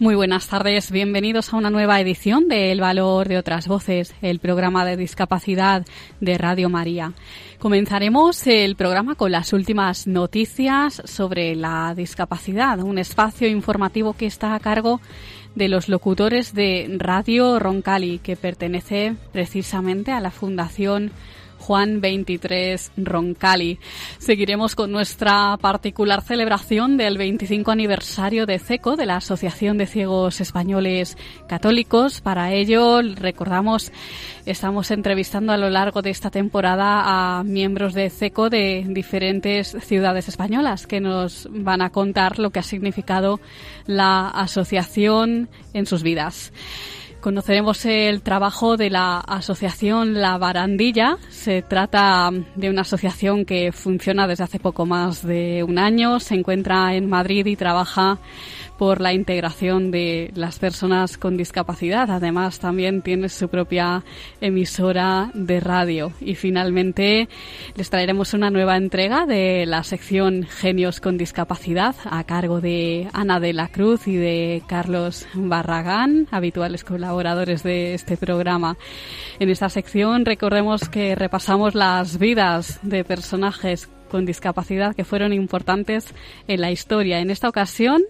Muy buenas tardes, bienvenidos a una nueva edición de El Valor de otras Voces, el programa de discapacidad de Radio María. Comenzaremos el programa con las últimas noticias sobre la discapacidad, un espacio informativo que está a cargo de los locutores de Radio Roncali, que pertenece precisamente a la Fundación Juan 23 Roncali. Seguiremos con nuestra particular celebración del 25 aniversario de CECO, de la Asociación de Ciegos Españoles Católicos. Para ello, recordamos, estamos entrevistando a lo largo de esta temporada a miembros de CECO de diferentes ciudades españolas que nos van a contar lo que ha significado la asociación en sus vidas. Conoceremos el trabajo de la asociación La Barandilla. Se trata de una asociación que funciona desde hace poco más de un año. Se encuentra en Madrid y trabaja por la integración de las personas con discapacidad. Además, también tiene su propia emisora de radio. Y finalmente les traeremos una nueva entrega de la sección Genios con Discapacidad a cargo de Ana de la Cruz y de Carlos Barragán, habituales colaboradores de este programa. En esta sección recordemos que repasamos las vidas de personajes con discapacidad que fueron importantes en la historia. En esta ocasión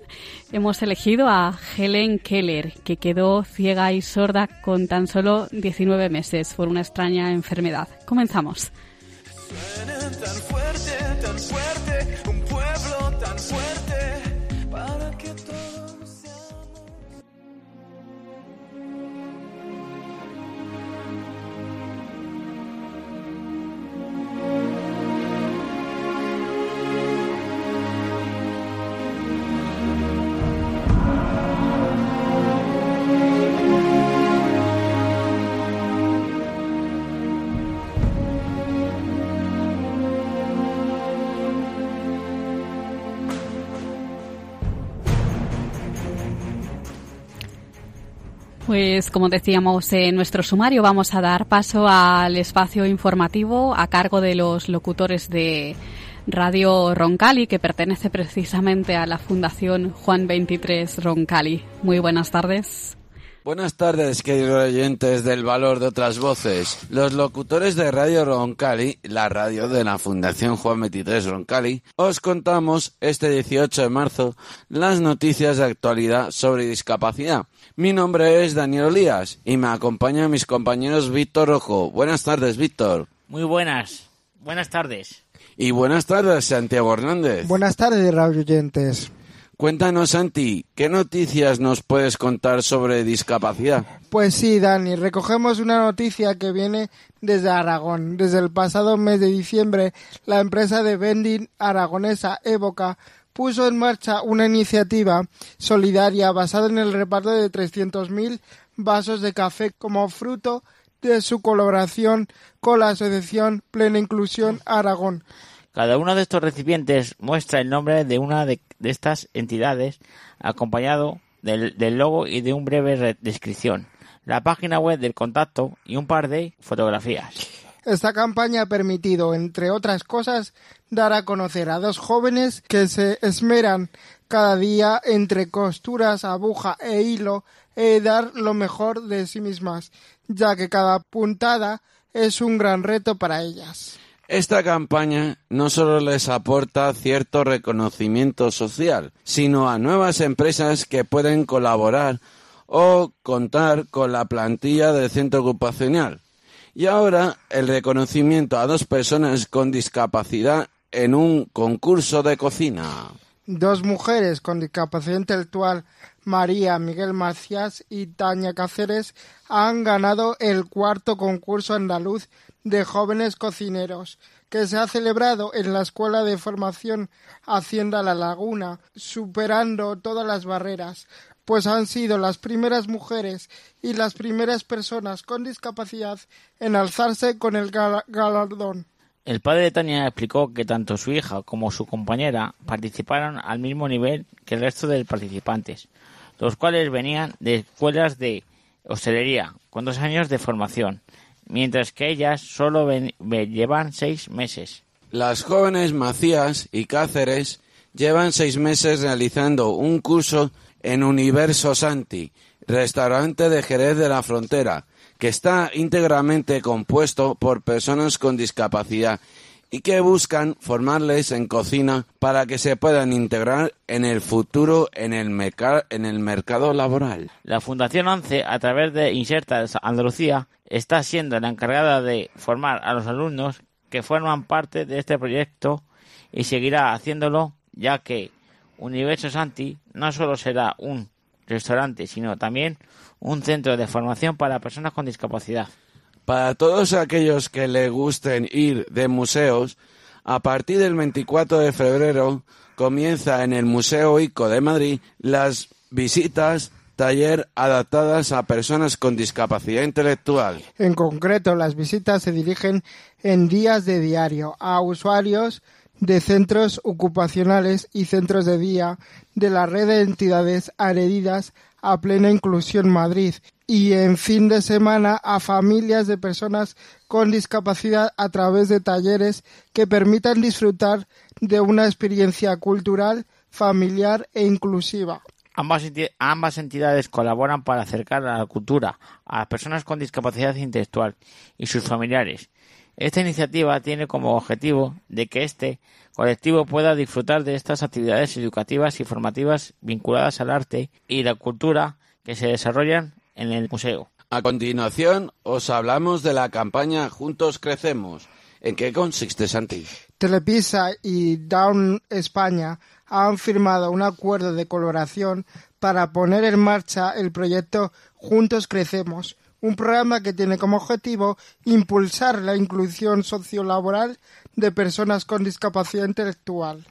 hemos elegido a Helen Keller, que quedó ciega y sorda con tan solo 19 meses por una extraña enfermedad. Comenzamos. Pues como decíamos en nuestro sumario, vamos a dar paso al espacio informativo a cargo de los locutores de Radio Roncali, que pertenece precisamente a la Fundación Juan 23 Roncali. Muy buenas tardes. Buenas tardes, queridos oyentes del valor de otras voces. Los locutores de Radio Roncali, la radio de la Fundación Juan 23 Roncali, os contamos este 18 de marzo las noticias de actualidad sobre discapacidad. Mi nombre es Daniel Olías y me acompañan mis compañeros Víctor Rojo. Buenas tardes, Víctor. Muy buenas. Buenas tardes. Y buenas tardes, Santiago Hernández. Buenas tardes, radio oyentes. Cuéntanos, Santi, ¿qué noticias nos puedes contar sobre discapacidad? Pues sí, Dani, recogemos una noticia que viene desde Aragón. Desde el pasado mes de diciembre, la empresa de vending aragonesa Evoca puso en marcha una iniciativa solidaria basada en el reparto de 300.000 vasos de café como fruto de su colaboración con la Asociación Plena Inclusión Aragón. Cada uno de estos recipientes muestra el nombre de una de, de estas entidades, acompañado del, del logo y de un breve re- descripción, la página web del contacto y un par de fotografías. Esta campaña ha permitido, entre otras cosas, dar a conocer a dos jóvenes que se esmeran cada día entre costuras, aguja e hilo e dar lo mejor de sí mismas, ya que cada puntada es un gran reto para ellas. Esta campaña no solo les aporta cierto reconocimiento social, sino a nuevas empresas que pueden colaborar o contar con la plantilla del centro ocupacional. Y ahora el reconocimiento a dos personas con discapacidad en un concurso de cocina. Dos mujeres con discapacidad intelectual, María Miguel Macías y Tania Cáceres, han ganado el cuarto concurso andaluz de jóvenes cocineros, que se ha celebrado en la Escuela de Formación Hacienda La Laguna, superando todas las barreras, pues han sido las primeras mujeres y las primeras personas con discapacidad en alzarse con el gal- galardón. El padre de Tania explicó que tanto su hija como su compañera participaron al mismo nivel que el resto de participantes, los cuales venían de escuelas de hostelería con dos años de formación, mientras que ellas solo llevan seis meses. Las jóvenes Macías y Cáceres llevan seis meses realizando un curso en Universo Santi, restaurante de Jerez de la Frontera, que está íntegramente compuesto por personas con discapacidad y que buscan formarles en cocina para que se puedan integrar en el futuro en el, mercado laboral. La Fundación 11, a través de Inserta Andalucía, está siendo la encargada de formar a los alumnos que forman parte de este proyecto y seguirá haciéndolo, ya que Universo Santi no solo será un restaurante, sino también un centro de formación para personas con discapacidad. Para todos aquellos que le gusten ir de museos, a partir del 24 de febrero comienza en el Museo ICO de Madrid las visitas taller adaptadas a personas con discapacidad intelectual. En concreto, las visitas se dirigen en días de diario a usuarios de centros ocupacionales y centros de día de la red de entidades adheridas a Plena Inclusión Madrid y en fin de semana a familias de personas con discapacidad a través de talleres que permitan disfrutar de una experiencia cultural, familiar e inclusiva. Ambas, enti- ambas entidades colaboran para acercar a la cultura a las personas con discapacidad intelectual y sus familiares. Esta iniciativa tiene como objetivo de que este colectivo pueda disfrutar de estas actividades educativas y formativas vinculadas al arte y la cultura que se desarrollan en el museo. A continuación os hablamos de la campaña Juntos Crecemos. ¿En qué consiste, Santi? Telepisa y Down España han firmado un acuerdo de colaboración para poner en marcha el proyecto Juntos Crecemos, un programa que tiene como objetivo impulsar la inclusión sociolaboral de personas con discapacidad intelectual.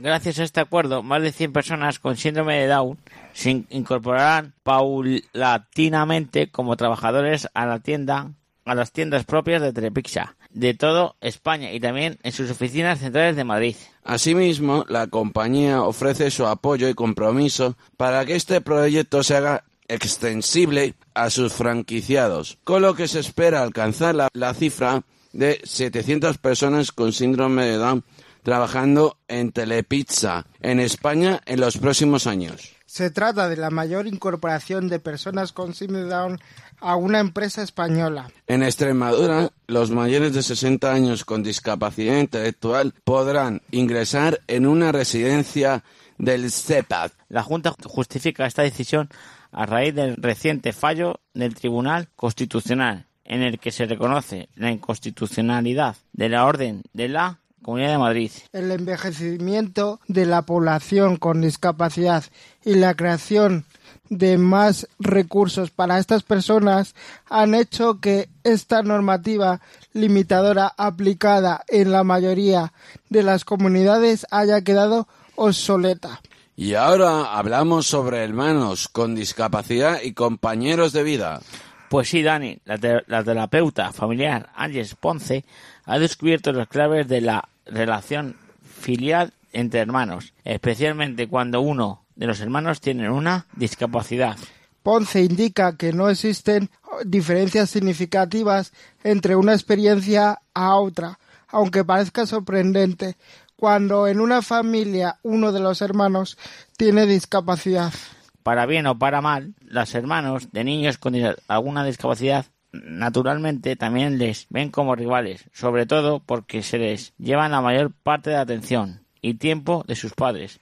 Gracias a este acuerdo, más de 100 personas con síndrome de Down se in- incorporarán paulatinamente como trabajadores a la tienda, a las tiendas propias de Telepizza, de todo España y también en sus oficinas centrales de Madrid. Asimismo, la compañía ofrece su apoyo y compromiso para que este proyecto se haga extensible a sus franquiciados, con lo que se espera alcanzar la, la cifra de 700 personas con síndrome de Down trabajando en Telepizza en España en los próximos años. Se trata de la mayor incorporación de personas con síndrome Down a una empresa española. En Extremadura, los mayores de 60 años con discapacidad intelectual podrán ingresar en una residencia del CEPAD. La Junta justifica esta decisión a raíz del reciente fallo del Tribunal Constitucional, en el que se reconoce la inconstitucionalidad de la orden de la Comunidad de Madrid. El envejecimiento de la población con discapacidad y la creación de más recursos para estas personas han hecho que esta normativa limitadora aplicada en la mayoría de las comunidades haya quedado obsoleta. Y ahora hablamos sobre hermanos con discapacidad y compañeros de vida. Pues sí, Dani, la, te- la terapeuta familiar Ángeles Ponce ha descubierto las claves de la relación filial entre hermanos, especialmente cuando uno de los hermanos tiene una discapacidad. Ponce indica que no existen diferencias significativas entre una experiencia a otra, aunque parezca sorprendente, cuando en una familia uno de los hermanos tiene discapacidad. Para bien o para mal, los hermanos de niños con alguna discapacidad naturalmente también les ven como rivales, sobre todo porque se les llevan la mayor parte de la atención y tiempo de sus padres.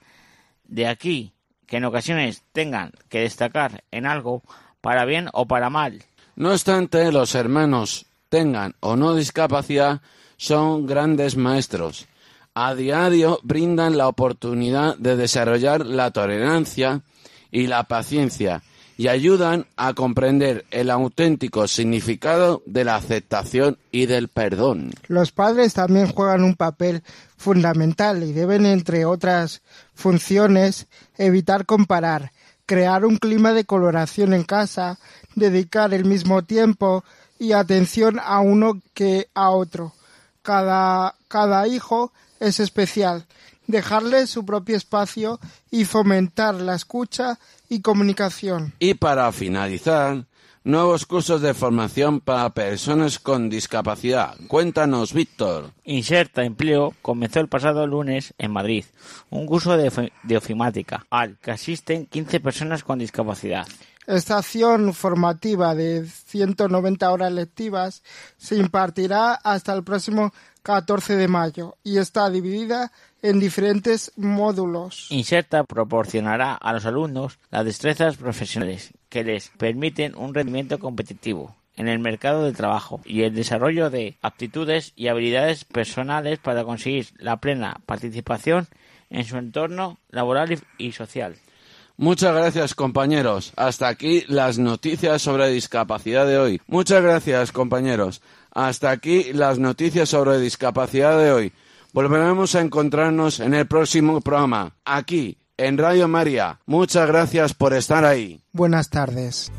De aquí que en ocasiones tengan que destacar en algo para bien o para mal. No obstante, los hermanos, tengan o no discapacidad, son grandes maestros. A diario brindan la oportunidad de desarrollar la tolerancia y la paciencia y ayudan a comprender el auténtico significado de la aceptación y del perdón. Los padres también juegan un papel fundamental y deben, entre otras funciones, evitar comparar, crear un clima de coloración en casa, dedicar el mismo tiempo y atención a uno que a otro. Cada, cada hijo es especial. Dejarle su propio espacio y fomentar la escucha y comunicación. Y para finalizar, nuevos cursos de formación para personas con discapacidad. Cuéntanos, Víctor. Inserta Empleo comenzó el pasado lunes en Madrid un curso de, de ofimática al que asisten 15 personas con discapacidad. Esta acción formativa de 190 horas lectivas se impartirá hasta el próximo 14 de mayo y está dividida en diferentes módulos. Inserta proporcionará a los alumnos las destrezas profesionales que les permiten un rendimiento competitivo en el mercado de trabajo y el desarrollo de aptitudes y habilidades personales para conseguir la plena participación en su entorno laboral y- y social. Muchas gracias, compañeros. Hasta aquí las noticias sobre discapacidad de hoy. Muchas gracias, compañeros. Hasta aquí las noticias sobre discapacidad de hoy. Volveremos a encontrarnos en el próximo programa, aquí, en Radio María. Muchas gracias por estar ahí. Buenas tardes.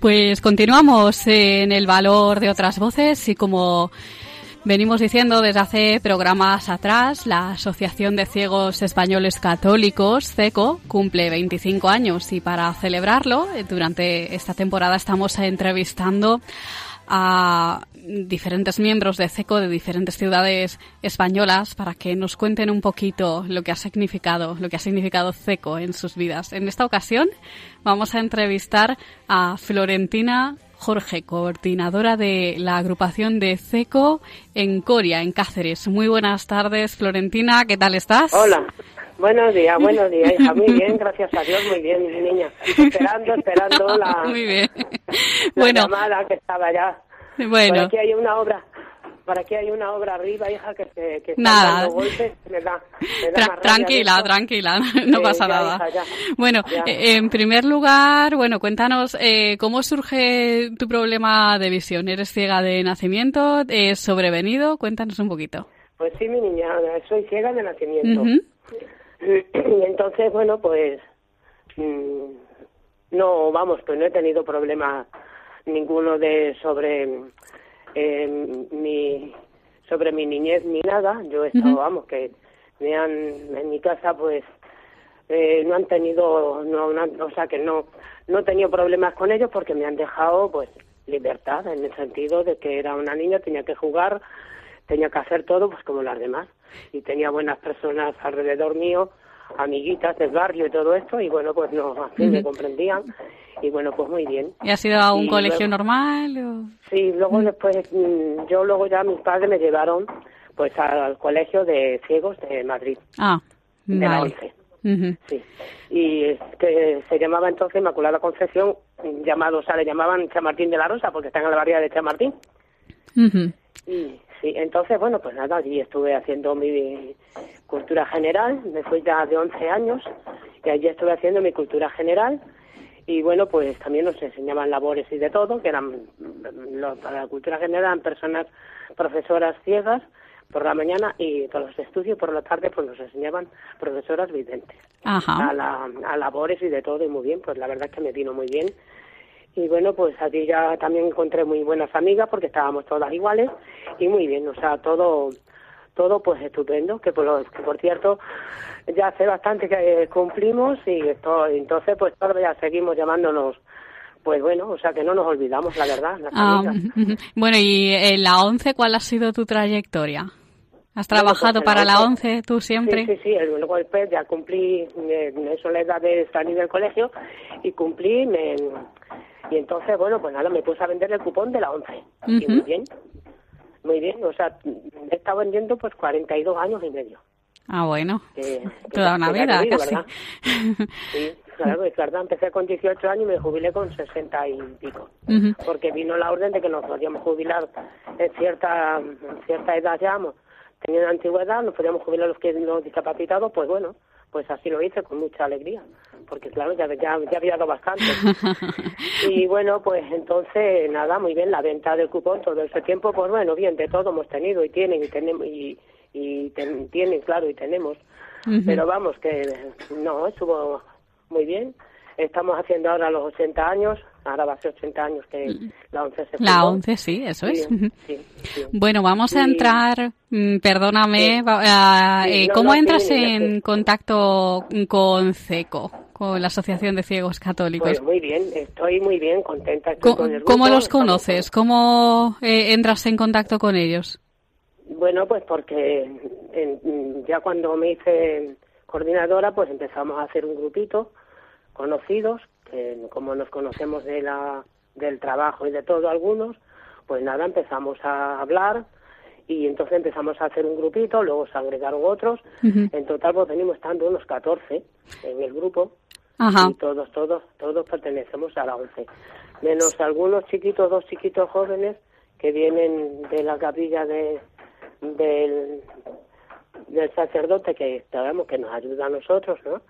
Pues continuamos en el valor de otras voces y como venimos diciendo desde hace programas atrás, la Asociación de Ciegos Españoles Católicos, CECO, cumple 25 años y para celebrarlo, eh, durante esta temporada estamos entrevistando a diferentes miembros de CECO de diferentes ciudades españolas para que nos cuenten un poquito lo que ha significado, lo que ha significado CECO en sus vidas. En esta ocasión vamos a entrevistar a Florentina Jorge, coordinadora de la agrupación de CECO en Coria, en Cáceres. Muy buenas tardes, Florentina, ¿qué tal estás? Hola, buenos días, buenos días, hija. Muy bien, gracias a Dios, muy bien, mi niña. Esperando, esperando la, Muy bien. la bueno, llamada que estaba ya. Bueno, aquí hay una obra, por aquí hay una obra arriba, hija, que, se, que Nada. dando golpes. Me da, me da Tra- tranquila, tranquila, no Eh, pasa ya, nada. hija, ya. Bueno, Ya. eh, en primer lugar, bueno, cuéntanos eh, cómo surge tu problema de visión. ¿Eres ciega de nacimiento? ¿Es sobrevenido? Cuéntanos un poquito. Pues sí, mi niña, soy ciega de nacimiento. Y entonces, bueno, pues mm, no, vamos, pues no he tenido problema ninguno de sobre eh, mi sobre mi niñez ni nada. Yo he estado, vamos, que me han en mi casa, pues eh, no han tenido, no, no o sea, que no no he tenido problemas con ellos porque me han dejado, pues, libertad en el sentido de que era una niña, tenía que jugar, tenía que hacer todo, pues, como las demás y tenía buenas personas alrededor mío, amiguitas del barrio y todo esto, y bueno, pues no, así me Ujú. comprendían, y bueno, pues muy bien. ¿Y has ido a un Y colegio luego- normal? o- Sí, luego después, mm, yo luego ya mis padres me llevaron pues al colegio de ciegos de Madrid, Ah, de la vale. once, Ujú. sí. Y que se llamaba entonces Inmaculada Concepción, llamado, o sea, le llamaban Chamartín de la Rosa, porque está en la barriada de Chamartín. Y sí, entonces, bueno, pues nada, allí estuve haciendo mi cultura general, me fui ya de 11 años, y allí estuve haciendo mi cultura general, y bueno, pues también nos enseñaban labores y de todo, que eran, lo- para la cultura general eran personas, profesoras ciegas, por la mañana y por los estudios, por la tarde, pues nos enseñaban profesoras videntes Ajá. a, la, a labores y de todo, y muy bien, pues la verdad es que me vino muy bien. Y bueno, pues allí ya también encontré muy buenas amigas porque estábamos todas iguales y muy bien, o sea, todo todo pues estupendo, que por, lo- que por cierto ya hace bastante que eh, cumplimos y esto, entonces pues todavía seguimos llamándonos, pues bueno, o sea que no nos olvidamos, la verdad, Ah, bueno, y en la 11, ¿cuál ha sido tu trayectoria? ¿Has trabajado pues en para la la 11, 11 tú siempre? Sí, sí, sí, el- después ya cumplí, eh, eso la edad de salir del colegio y cumplí, me, y entonces, bueno, pues nada, me puse a vender el cupón de la 11. Y muy bien, muy bien, o sea, he estado vendiendo pues 42 años y medio. Ah, bueno. que- Toda una que vida, casi. ¿verdad? Sí, claro, es verdad, empecé con 18 años y me jubilé con 60 y pico. Porque vino la orden de que nos podíamos jubilar en cierta, en cierta edad ya, mo- teniendo antigüedad, nos podíamos jubilar los que los discapacitados, pues bueno, pues así lo hice con mucha alegría, porque claro, ya, ya, ya había dado bastante. y bueno, pues entonces, nada, muy bien, la venta del cupón todo ese tiempo, pues bueno, bien, de todo hemos tenido y tienen, y tenemos, y, y ten- tienen, claro, y tenemos. Pero vamos, que no, estuvo muy bien. Estamos haciendo ahora los 80 años, ahora va a ser 80 años que la 11 se La fundó. 11, sí, eso es. Sí, sí, sí. Bueno, vamos a entrar, mm, perdóname, eh, ¿cómo no, entras en contacto con CECO, con la Asociación de Ciegos Católicos? Pues muy bien, estoy muy bien, contenta. estoy Co- con el ¿Cómo los conoces? ¿Cómo eh, entras en contacto con ellos? Bueno, pues porque en- ya cuando me hice coordinadora, pues empezamos a hacer un grupito, conocidos, que como nos conocemos de la, del trabajo y de todo algunos, pues nada, empezamos a hablar y entonces empezamos a hacer un grupito, luego se agregaron otros, en total pues venimos estando unos 14 en el grupo Ajá. y todos, todos, todos pertenecemos a la ONCE, menos algunos chiquitos, dos chiquitos jóvenes que vienen de la capilla de, del, del sacerdote que sabemos que nos ayuda a nosotros, ¿no?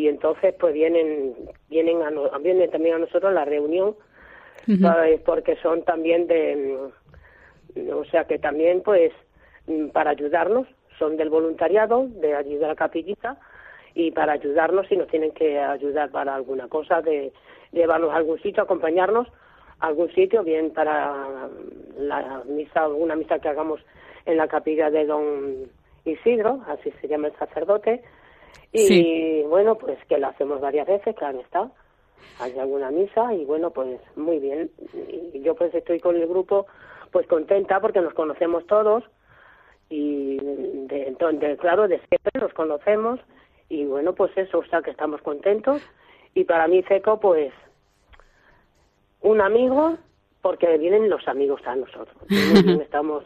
Y entonces pues vienen, vienen, a, no- vienen también a nosotros a la reunión, porque son también de, mm, o sea que también pues mm, para ayudarnos, son del voluntariado, de allí de la capillita, y para ayudarnos si nos tienen que ayudar para alguna cosa, de llevarnos a algún sitio, acompañarnos a algún sitio, bien para la misa, alguna misa que hagamos en la capilla de don Isidro, así se llama el sacerdote, y Sí. bueno, pues que la hacemos varias veces, claro está, hay alguna misa y bueno, pues muy bien, y yo pues estoy con el grupo pues contenta porque nos conocemos todos, y de, entonces, claro, de siempre nos conocemos y bueno, pues eso, o sea que estamos contentos y para mí Seco pues un amigo porque vienen los amigos a nosotros. Estamos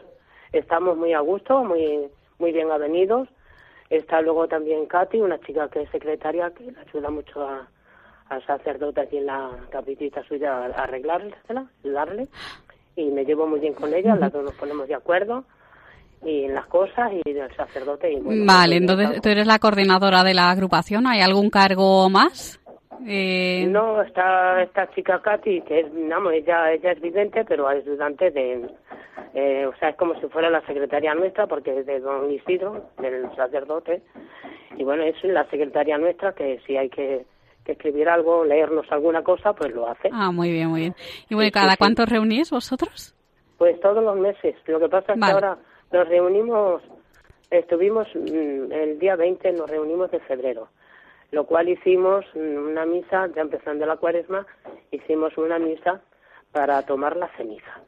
estamos muy a gusto, muy muy bien avenidos. Está luego también Katy, una chica que es secretaria que le ayuda mucho a, al sacerdote aquí en la capitita suya a arreglársela, ayudarle. Y me llevo muy bien con ella, las dos nos ponemos de acuerdo y en las cosas y del sacerdote. Y bueno, vale, pues, entonces tú eres la coordinadora de la agrupación. ¿Hay algún cargo más? Eh, No, está esta chica Katy, que es, vamos, ella, ella es vidente, pero es ayudante de, eh, o sea, es como si fuera la secretaria nuestra, porque es de don Isidro, del sacerdote, y bueno, es la secretaria nuestra que si hay que, que escribir algo, leernos alguna cosa, pues lo hace. Ah, muy bien, muy bien. Y bueno, ¿cada cuánto reunís vosotros? Pues todos los meses. Lo que pasa es Vale. que ahora nos reunimos, estuvimos mm, el día 20, nos reunimos de febrero, lo cual hicimos una misa, ya empezando la cuaresma, hicimos una misa para tomar la ceniza,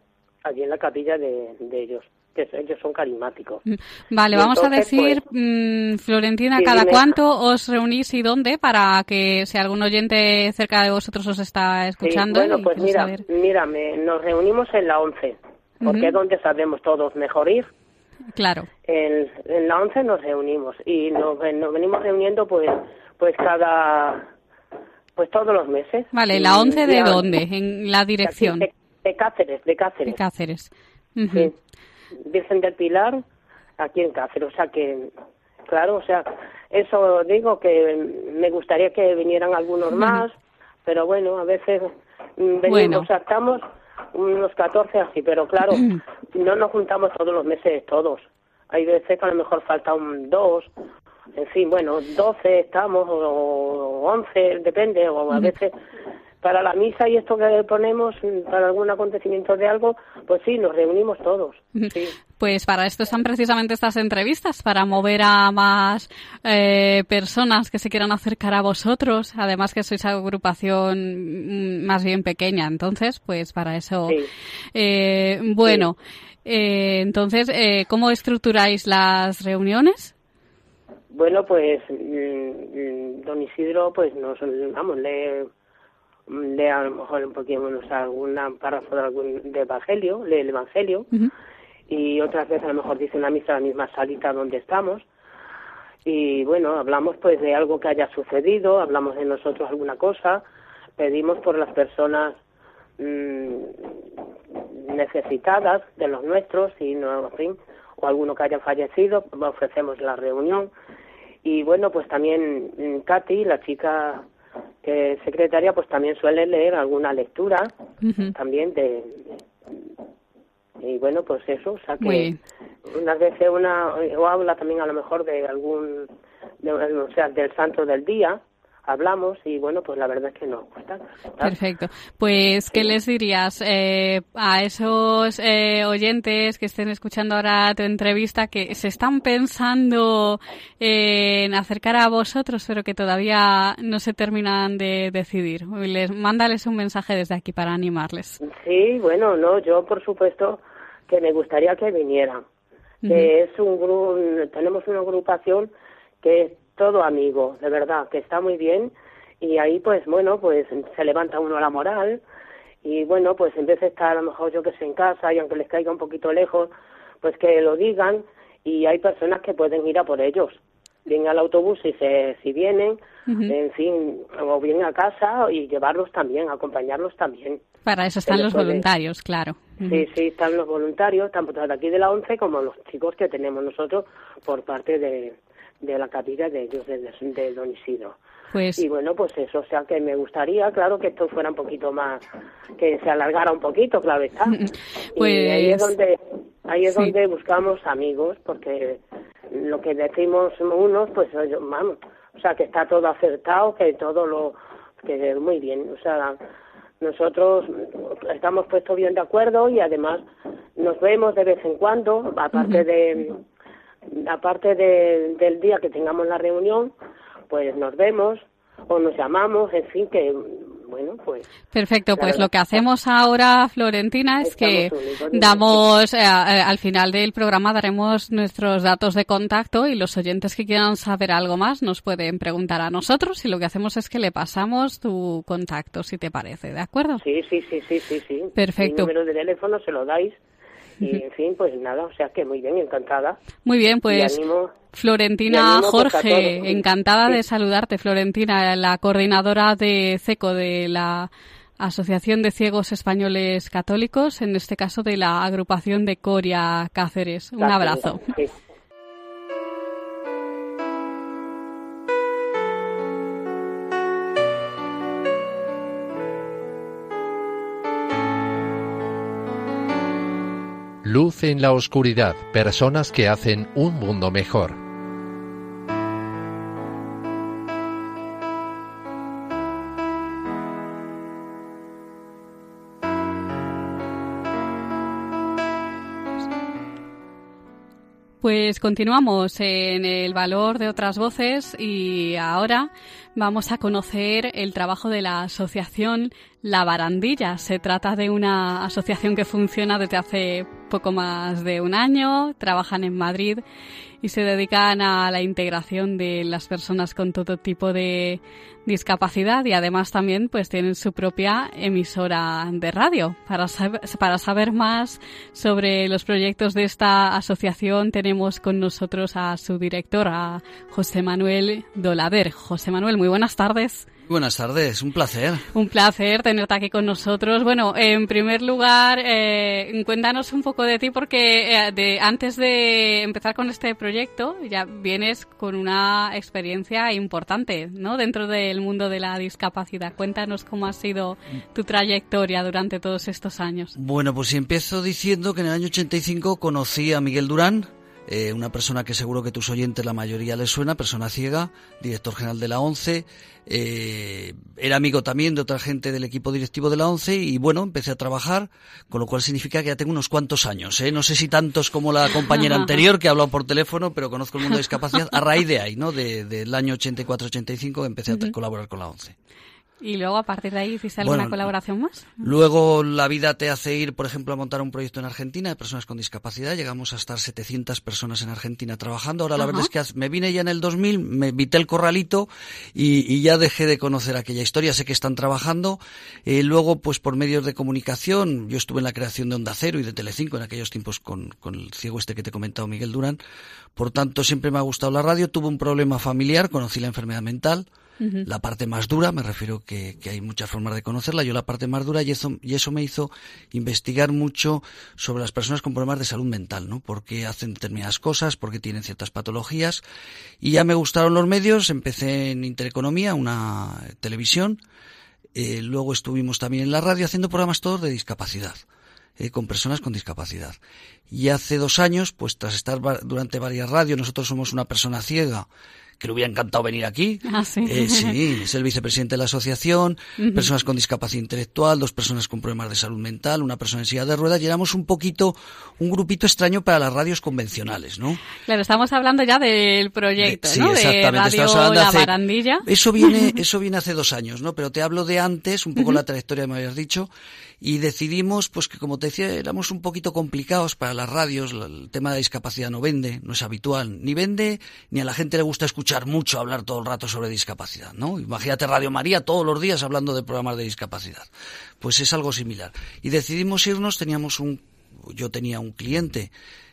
allí en la capilla de, de ellos, que ellos son carismáticos. Mm, Vale, Y vamos a entonces, decir, pues, mm, Florentina, sí, ¿cada dime. cuánto os reunís y dónde? Para que si algún oyente cerca de vosotros os está Sí, escuchando. bueno, y pues mira, saber. mira, me- nos reunimos en la 11, porque Ujú. es donde sabemos todos mejor ir. Claro. En, en la 11 nos reunimos y nos, nos venimos reuniendo pues pues cada pues todos los meses. Vale, ¿la 11 de dónde? En la dirección. De, de Cáceres, de Cáceres. De Cáceres. Sí. Virgen del Pilar, aquí en Cáceres. O sea que, claro, o sea, eso digo que me gustaría que vinieran algunos más, pero bueno, a veces mm, venimos, Bueno. estamos unos 14 así, pero claro, no nos juntamos todos los meses todos. hay veces que a lo mejor falta un dos, en fin, bueno, 12 estamos o 11, depende, o a veces para la misa y esto que ponemos, para algún acontecimiento de algo, pues sí, nos reunimos todos. Sí. Pues para esto están precisamente estas entrevistas, para mover a más eh, personas que se quieran acercar a vosotros, además que sois agrupación mm, más bien pequeña, entonces, pues para eso. Sí. Eh, bueno, eh, entonces, eh, ¿cómo estructuráis las reuniones? Bueno, pues mm, mm, don Isidro, pues nos, vamos, lee, lee a lo mejor un poquito, no sé, algún párrafo de, algún, de Evangelio, lee el Evangelio, y otras veces a lo mejor dice una misa en la misma salita donde estamos, y bueno, hablamos pues de algo que haya sucedido, hablamos de nosotros alguna cosa, pedimos por las personas mm, necesitadas de los nuestros y no, en fin, o alguno que haya fallecido, ofrecemos la reunión y bueno, pues también mm, Katy, la chica que es secretaria, pues también suele leer alguna lectura también de y bueno, pues eso, o sea que unas veces una o habla también a lo mejor de algún de- o sea, del santo del día, hablamos y bueno, pues la verdad es que nos gusta. Perfecto. Pues, ¿qué les dirías eh, a esos eh, oyentes que estén escuchando ahora tu entrevista que se están pensando en acercar a vosotros, pero que todavía no se terminan de decidir? Les, mándales un mensaje desde aquí para animarles. Sí, bueno, no, yo por supuesto que me gustaría que vinieran. Que es un grupo, tenemos una agrupación que todo amigo, de verdad, que está muy bien y ahí pues bueno, pues se levanta uno la moral y bueno, pues en vez de estar a lo mejor yo que sé en casa y aunque les caiga un poquito lejos, pues que lo digan y hay personas que pueden ir a por ellos. Bien al autobús si se si vienen, en fin, o bien a casa y llevarlos también, acompañarlos también. Para eso están los voluntarios, claro. Sí, sí, están los voluntarios, tanto de aquí de la ONCE como los chicos que tenemos nosotros por parte de, de la capilla de ellos, de, de Don Isidro. Pues Y bueno, pues eso, o sea que me gustaría, claro, que esto fuera un poquito más, que se alargara un poquito, claro está. Pues- Y ahí es donde, ahí es Sí. donde buscamos amigos, porque lo que decimos unos, pues vamos, o sea que está todo acertado, que todo lo, que muy bien, o sea, nosotros estamos puestos bien de acuerdo y además nos vemos de vez en cuando, aparte de aparte de, del día que tengamos la reunión, pues nos vemos o nos llamamos, en fin, que bueno, pues Perfecto, pues verdad. lo que hacemos ahora, Florentina, es que unidos. damos, eh, eh, al final del programa daremos nuestros datos de contacto y los oyentes que quieran saber algo más nos pueden preguntar a nosotros y lo que hacemos es que le pasamos tu contacto, si te parece, ¿de acuerdo? sí, sí, sí, sí, sí, sí. Perfecto. Mi número de teléfono se lo dais y en fin, pues nada, o sea que muy bien, encantada. Muy bien, pues animo- Florentina pues, Jorge, encantada Sí. de saludarte, Florentina, la coordinadora de CECO, de la Asociación de Ciegos Españoles Católicos, en este caso de la agrupación de Coria Cáceres. Un abrazo. Sí. Luz en la oscuridad, personas que hacen un mundo mejor. Pues continuamos en el valor de otras voces y ahora vamos a conocer el trabajo de la asociación La Barandilla. Se trata de una asociación que funciona desde hace poco más de un año, trabajan en Madrid y se dedican a la integración de las personas con todo tipo de discapacidad y además también pues tienen su propia emisora de radio. Para saber, para saber más sobre los proyectos de esta asociación tenemos con nosotros a su director, a José Manuel Dolader. José Manuel, muy buenas tardes. Buenas tardes, un placer. Un placer tenerte aquí con nosotros. Bueno, en primer lugar, eh, cuéntanos un poco de ti porque eh, de, antes de empezar con este proyecto ya vienes con una experiencia importante, ¿no? Dentro del mundo de la discapacidad. Cuéntanos cómo ha sido tu trayectoria durante todos estos años. Bueno, pues si empiezo diciendo que en el año 85 conocí a Miguel Durán eh, una persona que seguro que tus oyentes la mayoría les suena, persona ciega, director general de la ONCE, eh, era amigo también de otra gente del equipo directivo de la ONCE y bueno, empecé a trabajar, con lo cual significa que ya tengo unos cuantos años, ¿eh? no sé si tantos como la compañera anterior que ha hablado por teléfono, pero conozco el mundo de discapacidad a raíz de ahí, ¿no? De- del año 84-85 empecé a colaborar con la ONCE. Y luego, a partir de ahí, ¿hiciste alguna Bueno, colaboración más? Luego la vida te hace ir, por ejemplo, a montar un proyecto en Argentina de personas con discapacidad. Llegamos a estar 700 personas en Argentina trabajando. Ahora la Ajá. verdad es que me vine ya en el 2000, me evité el corralito y, y ya dejé de conocer aquella historia. Sé que están trabajando. Eh, luego, pues por medios de comunicación, yo estuve en la creación de Onda Cero y de Telecinco en aquellos tiempos con, con el ciego este que te he comentado, Miguel Durán. Por tanto, siempre me ha gustado la radio. Tuve un problema familiar, conocí la enfermedad mental. La parte más dura, me refiero que, que hay muchas formas de conocerla, yo la parte más dura y eso, y eso me hizo investigar mucho sobre las personas con problemas de salud mental, ¿no? Por qué hacen determinadas cosas, por qué tienen ciertas patologías. Y ya me gustaron los medios, empecé en Intereconomía, una televisión, eh, luego estuvimos también en la radio haciendo programas todos de discapacidad. eh, con personas con discapacidad. Y hace dos años, pues tras estar durante varias radios, nosotros somos una persona ciega, que le hubiera encantado venir aquí. Ah, sí. Eh, sí, es el vicepresidente de la asociación, personas con discapacidad intelectual, dos personas con problemas de salud mental, una persona en silla de ruedas, y éramos un poquito, un grupito extraño para las radios convencionales, ¿no? Claro, estamos hablando ya del proyecto, Sí, ¿no? De exactamente. Radio Estamos hablando La hace- Barandilla. Eso viene, eso viene hace dos años, ¿no? Pero te hablo de antes, un poco la trayectoria que me habías dicho, y decidimos, pues que como te decía, éramos un poquito complicados para las radios, el tema de discapacidad no vende, no es habitual, ni vende, ni a la gente le gusta escuchar mucho hablar todo el rato sobre discapacidad, ¿no? Imagínate Radio María todos los días hablando de programas de discapacidad. Pues es algo similar. Y decidimos irnos, teníamos un, yo tenía un cliente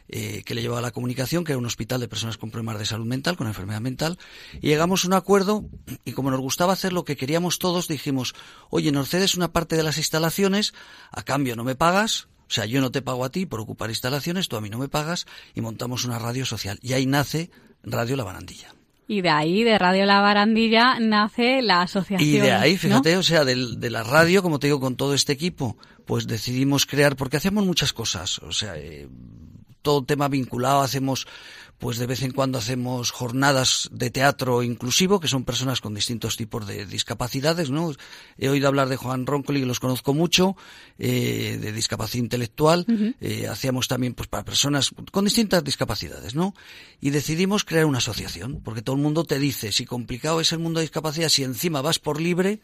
eh, que le llevaba la comunicación, que era un hospital de personas con problemas de salud mental, con enfermedad mental, y llegamos a un acuerdo, y como nos gustaba hacer lo que queríamos todos, dijimos, oye, nos cedes una parte de las instalaciones, a cambio no me pagas, o sea, yo no te pago a ti por ocupar instalaciones, tú a mí no me pagas, y montamos una radio social. Y ahí nace Radio La Barandilla. Y de ahí, de Radio La Barandilla, nace la asociación. Y de ahí, ¿no? fíjate, o sea, de, la radio, como te digo, con todo este equipo, pues decidimos crear, porque hacemos muchas cosas, o sea, eh, todo tema vinculado, hacemos, pues de vez en cuando hacemos jornadas de teatro inclusivo, que son personas con distintos tipos de discapacidades, ¿no? He oído hablar de Juan Roncoli, que los conozco mucho, eh, de discapacidad intelectual, eh, hacíamos también, pues para personas con distintas discapacidades, ¿no? Y decidimos crear una asociación, porque todo el mundo te dice, si complicado es el mundo de discapacidad, si encima vas por libre,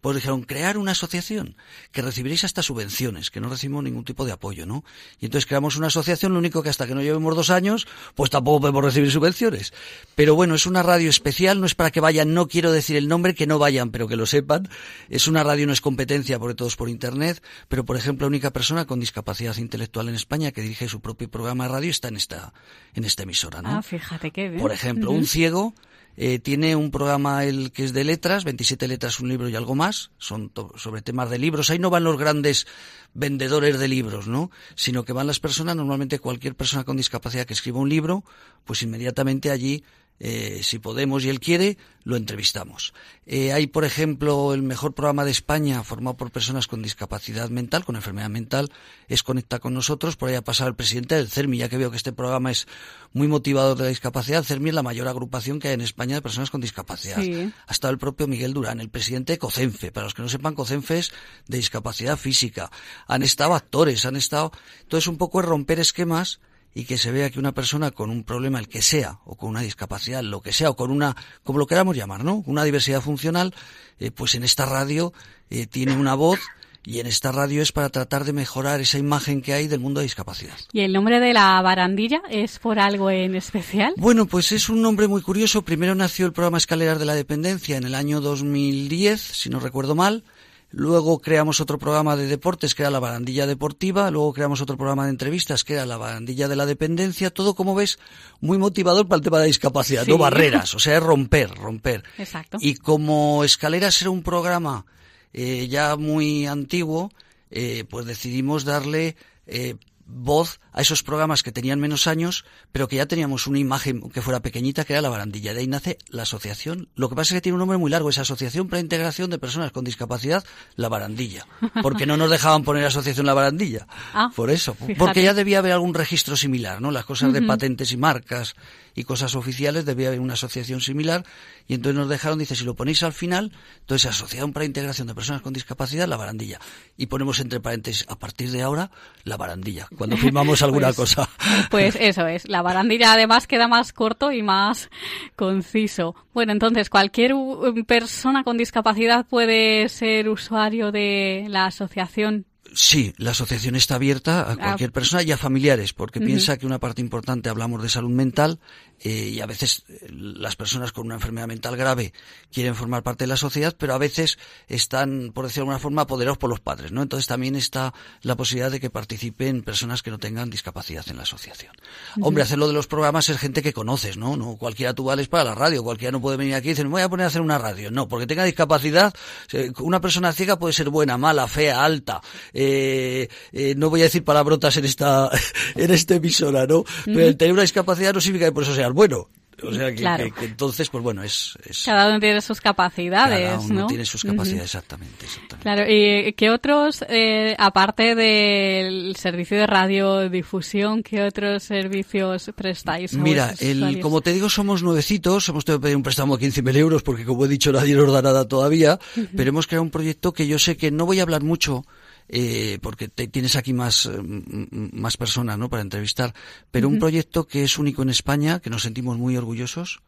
pues dijeron, crear una asociación, que recibiréis hasta subvenciones, que no recibimos ningún tipo de apoyo, ¿no? Y entonces creamos una asociación, lo único que hasta que no llevemos dos años, pues tampoco podemos recibir subvenciones. Pero bueno, es una radio especial, no es para que vayan, no quiero decir el nombre, que no vayan, pero que lo sepan. Es una radio, no es competencia, porque todo es por internet, pero por ejemplo, la única persona con discapacidad intelectual en España que dirige su propio programa de radio está en esta, en esta emisora, ¿no? Ah, fíjate qué bien. Por ejemplo, un ciego eh, tiene un programa el que es de letras, 27 letras, un libro y algo más, son sobre temas de libros. Ahí no van los grandes vendedores de libros, ¿no? Sino que van las personas, normalmente cualquier persona con discapacidad que escriba un libro, pues inmediatamente allí, eh, si podemos y él quiere, lo entrevistamos. Eh, hay, por ejemplo, el mejor programa de España formado por personas con discapacidad mental, con enfermedad mental, es Conecta con nosotros. Por ahí ha pasado el presidente del CERMI, ya que veo que este programa es muy motivador de la discapacidad. El CERMI es la mayor agrupación que hay en España de personas con discapacidad. Sí. Ha estado el propio Miguel Durán, el presidente de COCENFE. Para los que no sepan, COCENFE es de discapacidad física. Han estado actores, han estado... Entonces, un poco es romper esquemas y que se vea que una persona con un problema, el que sea, o con una discapacidad, lo que sea, o con una, como lo queramos llamar, ¿no? Una diversidad funcional, eh, pues en esta radio eh, tiene una voz y en esta radio es para tratar de mejorar esa imagen que hay del mundo de discapacidad. ¿Y el nombre de la barandilla es por algo en especial? Bueno, pues es un nombre muy curioso. Primero nació el programa Escaleras de la Dependencia en el año 2010, si no recuerdo mal. Luego creamos otro programa de deportes que era la barandilla deportiva, luego creamos otro programa de entrevistas que era la barandilla de la dependencia, todo como ves muy motivador para el tema de la discapacidad, Sí. no barreras, o sea, es romper, romper. Exacto. Y como Escaleras era un programa eh, ya muy antiguo, eh, pues decidimos darle eh, voz a esos programas que tenían menos años, pero que ya teníamos una imagen que fuera pequeñita, que era la barandilla. De ahí nace la asociación. Lo que pasa es que tiene un nombre muy largo, es Asociación para Integración de Personas con Discapacidad, la barandilla. Porque no nos dejaban poner Asociación la barandilla. Ah, Por eso, fíjate. porque ya debía haber algún registro similar, ¿no? Las cosas de patentes y marcas y cosas oficiales debía haber una asociación similar y entonces nos dejaron, dice, si lo ponéis al final, entonces Asociación para Integración de Personas con Discapacidad, la barandilla. Y ponemos entre paréntesis, a partir de ahora, la barandilla, cuando firmamos alguna Pues- cosa. Pues eso es, la barandilla además queda más corto y más conciso. Bueno, entonces cualquier u- persona con discapacidad puede ser usuario de la asociación. Sí, la asociación está abierta a cualquier persona y a familiares, porque Ah. Piensa que una parte importante hablamos de salud mental eh, y a veces eh, las personas con una enfermedad mental grave quieren formar parte de la sociedad, pero a veces están, por decirlo de alguna forma, apoderados por los padres, ¿no? Entonces también está la posibilidad de que participen personas que no tengan discapacidad en la asociación. Hombre, hacerlo de los programas es gente que conoces, ¿no? No cualquiera tú vales para la radio, cualquiera no puede venir aquí y decir, me voy a poner a hacer una radio. No, porque tenga discapacidad, eh, una persona ciega puede ser buena, mala, fea, alta. Eh, eh, no voy a decir palabrotas en esta, en esta emisora, ¿no? Pero el tener una discapacidad no significa que por eso seas bueno. O sea que, Claro. que- que entonces, pues bueno, es, es Cada uno tiene sus capacidades, cada uno ¿no? tiene sus capacidades, exactamente, exactamente. Claro, ¿y qué otros, eh, aparte del servicio de radiodifusión, qué otros servicios prestáis? a Mira, el, como te digo, somos nuevecitos, hemos tenido que pedir un préstamo de 15.000 euros porque, como he dicho, nadie nos da nada todavía, pero hemos creado un proyecto que yo sé que no voy a hablar mucho, eh, porque te- tienes aquí más, eh, más personas ¿no? para entrevistar, pero un proyecto que es único en España, que nos sentimos muy orgullosos,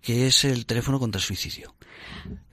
que es el teléfono contra el suicidio.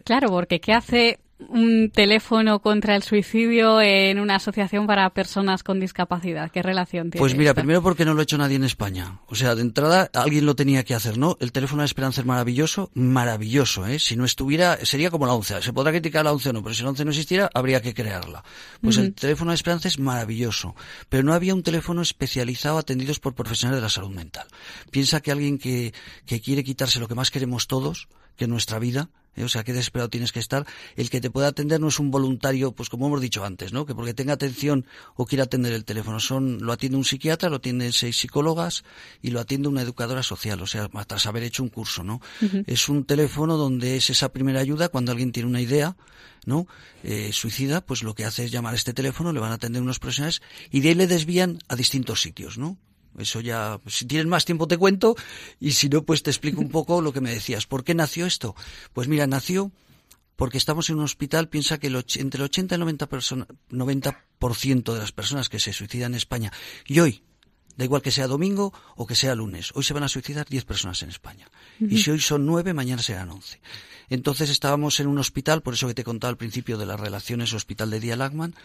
Claro, porque ¿qué hace un teléfono contra el suicidio en una asociación para personas con discapacidad? ¿Qué relación tiene? Pues mira, primero porque no lo ha hecho nadie en España. O sea, de entrada alguien lo tenía que hacer, ¿no? El teléfono de esperanza es maravilloso, maravilloso, ¿eh? Si no estuviera, sería como la ONCE. Se podrá criticar la ONCE o no, pero si la ONCE no existiera, habría que crearla. Pues el teléfono de esperanza es maravilloso, pero no había un teléfono especializado atendidos por profesionales de la salud mental. Piensa que alguien que, que quiere quitarse lo que más queremos todos, que es nuestra vida. O sea, qué desesperado tienes que estar. El que te pueda atender no es un voluntario, pues como hemos dicho antes, ¿no? Que porque tenga atención o quiera atender el teléfono. Son, lo atiende un psiquiatra, lo atienden seis psicólogas y lo atiende una educadora social, o sea, tras haber hecho un curso, ¿no? Es un teléfono donde es esa primera ayuda cuando alguien tiene una idea, ¿no? Eh, suicida, pues lo que hace es llamar a este teléfono, le van a atender unos profesionales y de ahí le desvían a distintos sitios, ¿no? Eso ya, si tienes más tiempo te cuento y si no, pues te explico un poco lo que me decías. ¿Por qué nació esto? Pues mira, nació porque estamos en un hospital, piensa que el entre el 80 y el 90%, persona- 90 de las personas que se suicidan en España, y hoy, da igual que sea domingo o que sea lunes, hoy se van a suicidar 10 personas en España. Y si hoy son 9, mañana serán 11. Entonces estábamos en un hospital, por eso que te he contado al principio de las relaciones hospital de día Lagman,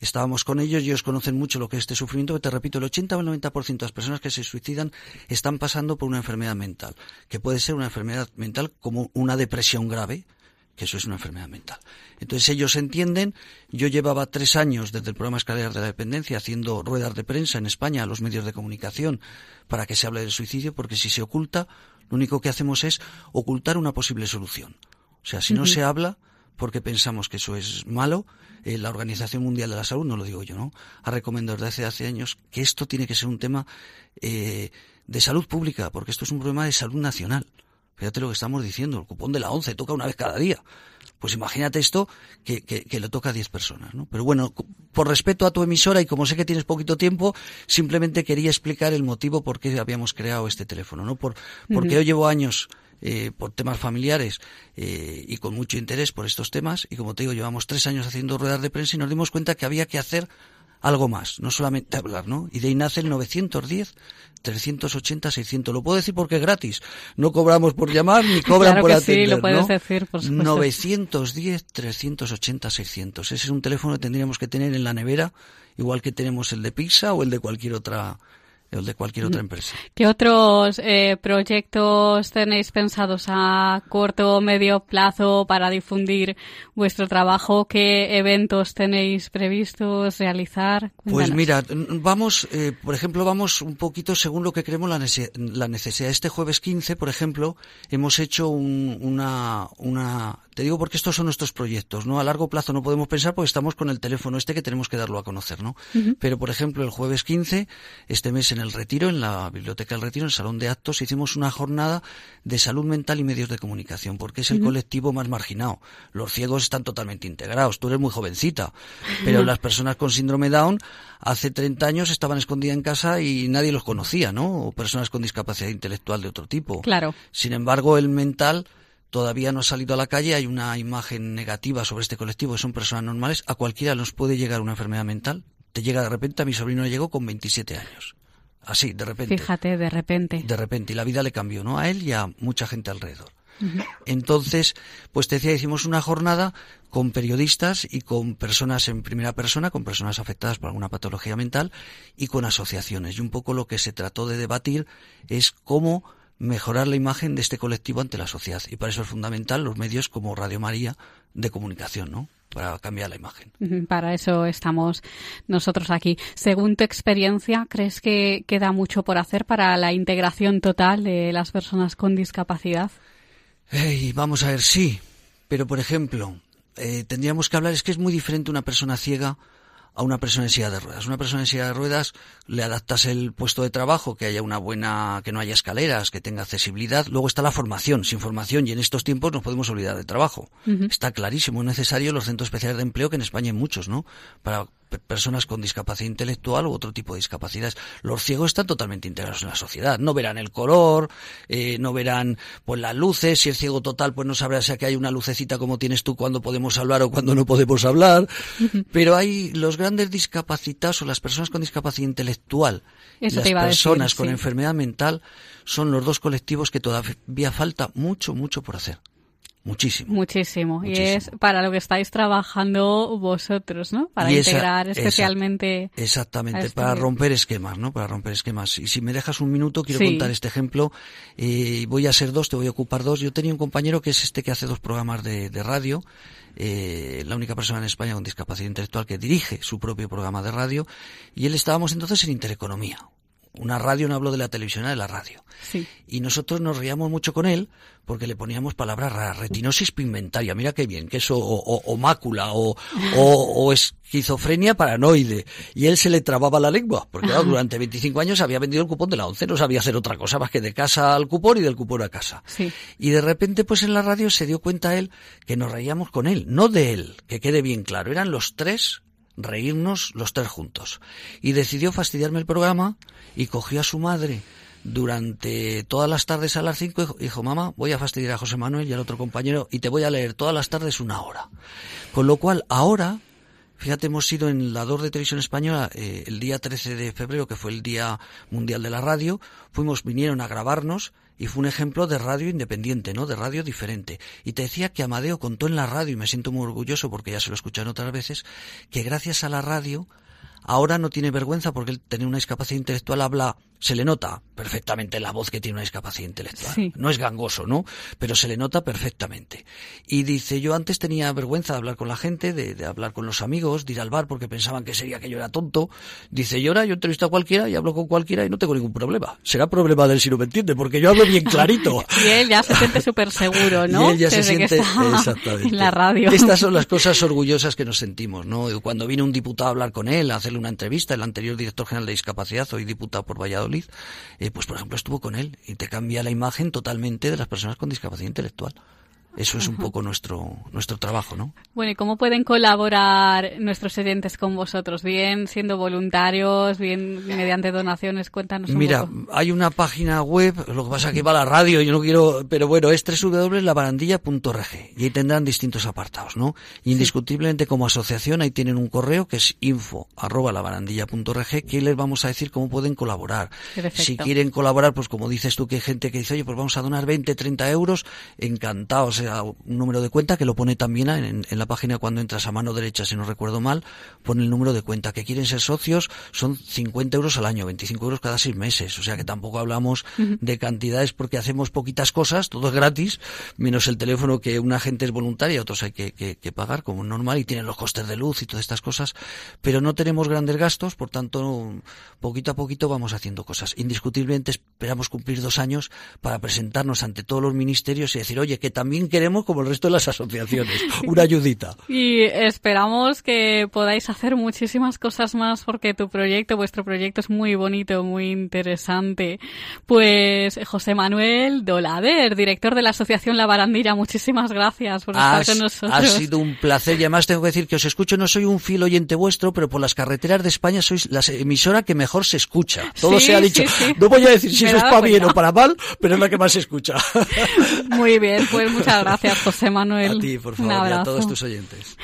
estábamos con ellos y ellos conocen mucho lo que es este sufrimiento, que te repito, el 80 o el 90% de las personas que se suicidan están pasando por una enfermedad mental, que puede ser una enfermedad mental como una depresión grave, que eso es una enfermedad mental. Entonces ellos entienden, yo llevaba tres años desde el programa Escaleras de la Dependencia haciendo ruedas de prensa en España a los medios de comunicación para que se hable del suicidio, porque si se oculta, lo único que hacemos es ocultar una posible solución. O sea, si no se habla, porque pensamos que eso es malo, eh, la Organización Mundial de la Salud, no lo digo yo, ¿no? Ha recomendado desde hace, hace años que esto tiene que ser un tema eh, de salud pública, porque esto es un problema de salud nacional. Fíjate lo que estamos diciendo, el cupón de la ONCE toca una vez cada día. Pues imagínate esto que, que, que le toca a 10 personas, ¿no? Pero bueno, por respeto a tu emisora y como sé que tienes poquito tiempo, simplemente quería explicar el motivo por qué habíamos creado este teléfono, ¿no? Por, porque yo llevo años eh, por temas familiares eh, y con mucho interés por estos temas y como te digo, llevamos tres años haciendo ruedas de prensa y nos dimos cuenta que había que hacer algo más, no solamente hablar, ¿no? Y de ahí nace el 910 380 600. Lo puedo decir porque es gratis. No cobramos por llamar ni cobran Claro por que sí, atender, lo puedes ¿no? decir, por supuesto. 910 380 600. Ese es un teléfono que tendríamos que tener en la nevera, igual que tenemos el de pizza o el de cualquier otra el de cualquier otra empresa. ¿Qué otros eh, proyectos tenéis pensados a corto o medio plazo para difundir vuestro trabajo? ¿Qué eventos tenéis previstos realizar? Pues mira, vamos, eh, por ejemplo, vamos un poquito según lo que creemos la, nece- la necesidad. Este jueves 15, por ejemplo, hemos hecho un- una, una, te digo porque estos son nuestros proyectos, ¿no? A largo plazo no podemos pensar porque estamos con el teléfono este que tenemos que darlo a conocer, ¿no? Pero, por ejemplo, el jueves 15, este mes en el Retiro, en la Biblioteca del Retiro, en el Salón de Actos, hicimos una jornada de salud mental y medios de comunicación, porque es el colectivo más marginado. Los ciegos están totalmente integrados. Tú eres muy jovencita, pero las personas con síndrome Down hace 30 años estaban escondidas en casa y nadie los conocía, ¿no? O personas con discapacidad intelectual de otro tipo. Claro. Sin embargo, el mental todavía no ha salido a la calle, hay una imagen negativa sobre este colectivo, que son personas normales, a cualquiera nos puede llegar una enfermedad mental. Te llega de repente, a mi sobrino le llegó con 27 años. Así, de repente. Fíjate, de repente. De repente, y la vida le cambió, ¿no? A él y a mucha gente alrededor. Entonces, pues te decía, hicimos una jornada con periodistas y con personas en primera persona, con personas afectadas por alguna patología mental y con asociaciones. Y un poco lo que se trató de debatir es cómo mejorar la imagen de este colectivo ante la sociedad. Y para eso es fundamental los medios como Radio María de comunicación, ¿no? Para cambiar la imagen. Para eso estamos nosotros aquí. Según tu experiencia, ¿crees que queda mucho por hacer para la integración total de las personas con discapacidad? Vamos a ver, sí, pero por ejemplo, eh, tendríamos que hablar, es que es muy diferente una persona ciega a una persona en silla de ruedas. Una persona en silla de ruedas le adaptas el puesto de trabajo, que haya una buena, que no haya escaleras, que tenga accesibilidad. Luego está la formación. Sin formación y en estos tiempos nos podemos olvidar del trabajo. Está clarísimo, es necesario los centros especiales de empleo, que en España hay muchos, ¿no? Para personas con discapacidad intelectual u otro tipo de discapacidades. Los ciegos están totalmente integrados en la sociedad. No verán el color, eh, no verán pues las luces. Si es ciego total, pues no sabrá si que hay una lucecita como tienes tú cuando podemos hablar o cuando no podemos hablar. Pero hay los grandes discapacitados o las personas con discapacidad intelectual y las decir, personas con enfermedad mental son los dos colectivos que todavía falta mucho, mucho por hacer. Muchísimo. Muchísimo. Y es para lo que estáis trabajando vosotros, ¿no? Para Y integrar esa- especialmente. Exactamente, este para romper esquemas, ¿no? Para romper esquemas. Y si me dejas un minuto, quiero Sí. contar este ejemplo. Eh, voy a ser dos, te voy a ocupar dos. Yo tenía un compañero que es este que hace dos programas de, de radio, eh, la única persona en España con discapacidad intelectual que dirige su propio programa de radio. Y él estábamos entonces en Intereconomía. Una radio, no hablo de la televisión, de la radio. Sí. Y nosotros nos reíamos mucho con él porque le poníamos palabras raras, retinosis pigmentaria, mira qué bien, que eso, o, o- o mácula, o, o, o esquizofrenia paranoide. Y él se le trababa la lengua, porque claro, durante 25 años había vendido el cupón de la once, no sabía hacer otra cosa más que de casa al cupón y del cupón a casa. Sí. Y de repente, pues en la radio se dio cuenta él que nos reíamos con él, no de él, que quede bien claro, eran los tres reírnos los tres juntos. Y decidió fastidiarme el programa y cogió a su madre durante todas las tardes a las cinco y dijo- dijo, mamá, voy a fastidiar a José Manuel y al otro compañero y te voy a leer todas las tardes una hora. Con lo cual, ahora, fíjate, hemos sido en la 2 de Televisión Española eh, el día 13 de febrero, que fue el Día Mundial de la Radio, fuimos, vinieron a grabarnos y fue un ejemplo de radio independiente, ¿no? De radio diferente. Y te decía que Amadeo contó en la radio, y me siento muy orgulloso porque ya se lo escucharon otras veces, que gracias a la radio ahora no tiene vergüenza porque él tenía una discapacidad intelectual, habla, se le nota perfectamente la voz que tiene una discapacidad intelectual. Sí. No es gangoso, ¿no? Pero se le nota perfectamente. Y dice, yo antes tenía vergüenza de hablar con la gente, de, de hablar con los amigos, de ir al bar porque pensaban que sería que yo era tonto. Dice, yo ahora yo entrevisto a cualquiera y hablo con cualquiera y no tengo ningún problema. Será problema de él si no me entiende, porque yo hablo bien clarito. Y él ya se siente súper seguro, ¿no? Y él ya se Desde siente exactamente. en la radio. Estas son las cosas orgullosas que nos sentimos, ¿no? Cuando vino un diputado a hablar con él, a hacerle una entrevista, el anterior director general de discapacidad, hoy diputado por Valladolid, eh, pues por ejemplo estuvo con él y te cambia la imagen totalmente de las personas con discapacidad intelectual. Eso es un poco nuestro nuestro trabajo, ¿no? Bueno, ¿y cómo pueden colaborar nuestros oyentes con vosotros? Bien siendo voluntarios, bien mediante donaciones, cuéntanos un Mira, poco. hay una página web, lo que pasa es que va a la radio, yo no quiero, pero bueno, es www.labarandilla.org y ahí tendrán distintos apartados, ¿no? Indiscutiblemente como asociación ahí tienen un correo que es info arroba labarandilla.org que les vamos a decir cómo pueden colaborar. Perfecto. Si quieren colaborar, pues como dices tú que hay gente que dice, oye, pues vamos a donar 20, 30 euros, encantados. A un número de cuenta que lo pone también en, en la página cuando entras a mano derecha, si no recuerdo mal, pone el número de cuenta. Que quieren ser socios son 50 euros al año, 25 euros cada seis meses. O sea que tampoco hablamos de cantidades porque hacemos poquitas cosas, todo es gratis, menos el teléfono que una gente es voluntaria, otros hay que, que- que pagar como normal y tienen los costes de luz y todas estas cosas. Pero no tenemos grandes gastos, por tanto, poquito a poquito vamos haciendo cosas. Indiscutiblemente esperamos cumplir dos años para presentarnos ante todos los ministerios y decir, oye, que también queremos como el resto de las asociaciones, una ayudita. Y esperamos que podáis hacer muchísimas cosas más porque tu proyecto, vuestro proyecto es muy bonito, muy interesante. Pues José Manuel Dolader, director de la Asociación La Barandilla, muchísimas gracias por estar Has- con nosotros. ha sido un placer y además tengo que decir que os escucho, no soy un fiel oyente vuestro, pero por las carreteras de España sois la emisora que mejor se escucha. Todo Sí, se ha dicho. sí, sí. No voy a decir si eso es para bien o para mal, pero es la que más se escucha. Muy bien, pues muchas gracias José Manuel. A ti, por favor, y a todos tus oyentes.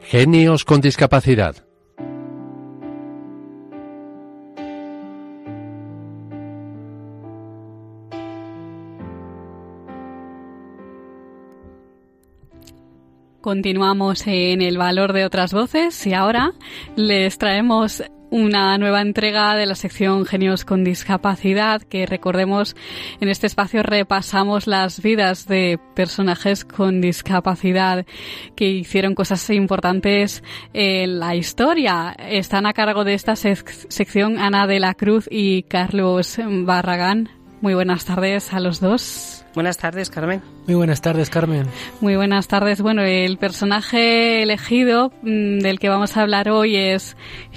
Genios con discapacidad. Continuamos en el valor de otras voces y ahora les traemos una nueva entrega de la sección Genios con Discapacidad que recordemos en este espacio repasamos las vidas de personajes con discapacidad que hicieron cosas importantes en la historia. Están a cargo de esta sec- sección Ana de la Cruz y Carlos Barragán. Muy buenas tardes a los dos. Buenas tardes, Carmen. Muy buenas tardes, Carmen. Muy buenas tardes. Bueno, el personaje elegido mm, del que vamos a hablar hoy es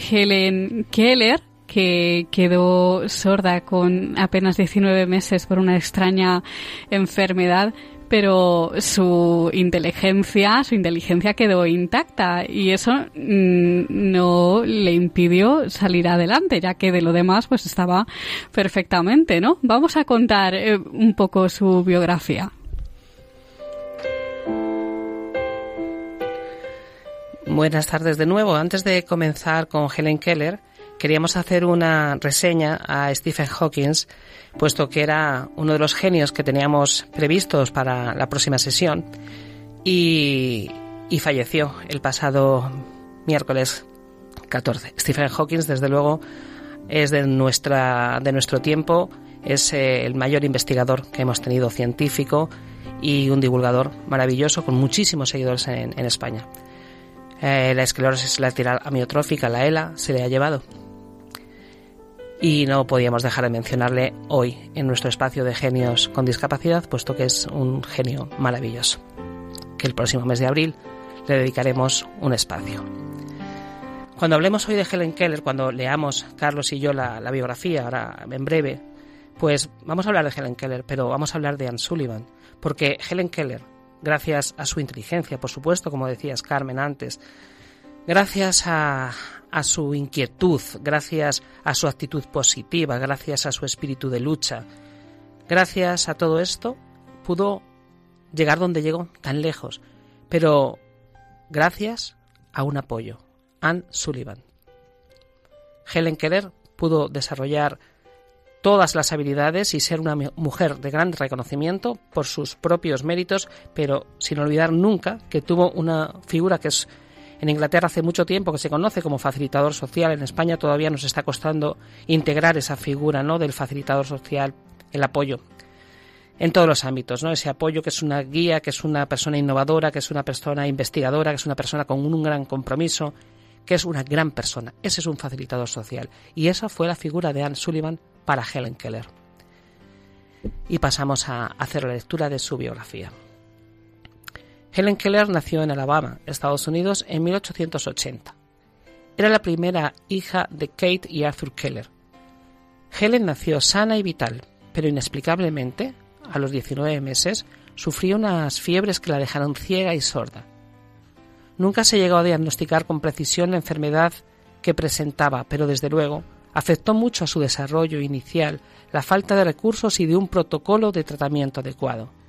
Helen Keller, que quedó sorda con apenas 19 meses por una extraña enfermedad, pero su inteligencia, su inteligencia quedó intacta y eso mm, no le impidió salir adelante, ya que de lo demás pues estaba perfectamente, ¿no? Vamos a contar eh, un poco su biografía. Buenas tardes de nuevo. Antes de comenzar con Helen Keller, queríamos hacer una reseña a Stephen Hawking, puesto que era uno de los genios que teníamos previstos para la próxima sesión y, falleció el pasado miércoles 14. Stephen Hawking, desde luego, es de, nuestra, de nuestro tiempo, es eh, el mayor investigador que hemos tenido científico y un divulgador maravilloso con muchísimos seguidores en, en España. Eh, la esclerosis lateral amiotrófica, la ELA, se le ha llevado. Y no podíamos dejar de mencionarle hoy en nuestro espacio de genios con discapacidad, puesto que es un genio maravilloso. Que el próximo mes de abril le dedicaremos un espacio. Cuando hablemos hoy de Helen Keller, cuando leamos Carlos y yo la, biografía, ahora en breve, pues vamos a hablar de Helen Keller, pero vamos a hablar de Anne Sullivan, porque Helen Keller, gracias a su inteligencia, por supuesto, como decías Carmen antes, gracias a, a su inquietud, gracias a su actitud positiva, gracias a su espíritu de lucha, gracias a todo esto, pudo llegar donde llegó, tan lejos, pero gracias a un apoyo, Anne Sullivan. Helen Keller pudo desarrollar todas las habilidades y ser una mu- mujer de gran reconocimiento por sus propios méritos, pero sin olvidar nunca que tuvo una figura que es en Inglaterra hace mucho tiempo que se conoce como facilitador social. En España todavía nos está costando integrar esa figura, ¿no? del facilitador social, el apoyo en todos los ámbitos, ¿no? Ese apoyo que es una guía, que es una persona innovadora, que es una persona investigadora, que es una persona con un gran compromiso, que es una gran persona. Ese es un facilitador social. Y esa fue la figura de Anne Sullivan para Helen Keller. Y pasamos a hacer la lectura de su biografía. Helen Keller nació en Alabama, Estados Unidos, en 1880. Era la primera hija de Kate y Arthur Keller. Helen nació sana y vital, pero inexplicablemente, a los 19 meses, sufrió unas fiebres que la dejaron ciega y sorda. Nunca se llegó a diagnosticar con precisión la enfermedad que presentaba, pero desde luego afectó mucho a su desarrollo inicial la falta de recursos y de un protocolo de tratamiento adecuado.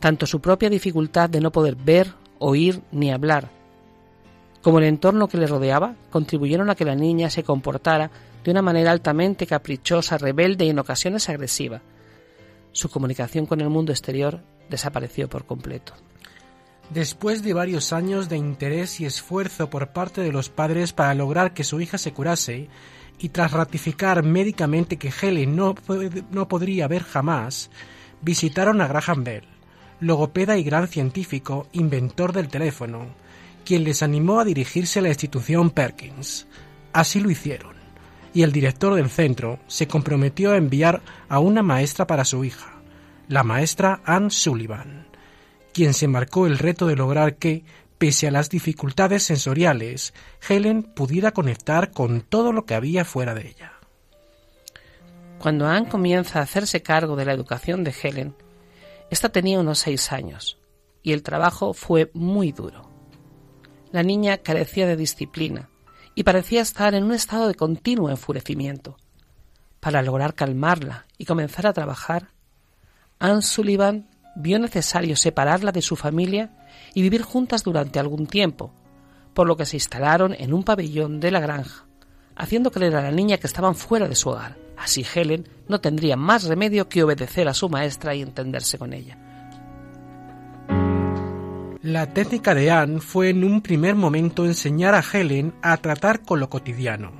Tanto su propia dificultad de no poder ver, oír ni hablar, como el entorno que le rodeaba, contribuyeron a que la niña se comportara de una manera altamente caprichosa, rebelde y en ocasiones agresiva. Su comunicación con el mundo exterior desapareció por completo. Después de varios años de interés y esfuerzo por parte de los padres para lograr que su hija se curase, y tras ratificar médicamente que Helen no, no podría ver jamás, visitaron a Graham Bell, logopeda y gran científico, inventor del teléfono, quien les animó a dirigirse a la institución Perkins. Así lo hicieron, y el director del centro se comprometió a enviar a una maestra para su hija, la maestra Anne Sullivan quien se marcó el reto de lograr que, pese a las dificultades sensoriales, Helen pudiera conectar con todo lo que había fuera de ella. Cuando Anne comienza a hacerse cargo de la educación de Helen, ésta tenía unos seis años y el trabajo fue muy duro. La niña carecía de disciplina y parecía estar en un estado de continuo enfurecimiento. Para lograr calmarla y comenzar a trabajar, Anne Sullivan vio necesario separarla de su familia y vivir juntas durante algún tiempo, por lo que se instalaron en un pabellón de la granja, haciendo creer a la niña que estaban fuera de su hogar. Así Helen no tendría más remedio que obedecer a su maestra y entenderse con ella. La técnica de Anne fue en un primer momento enseñar a Helen a tratar con lo cotidiano.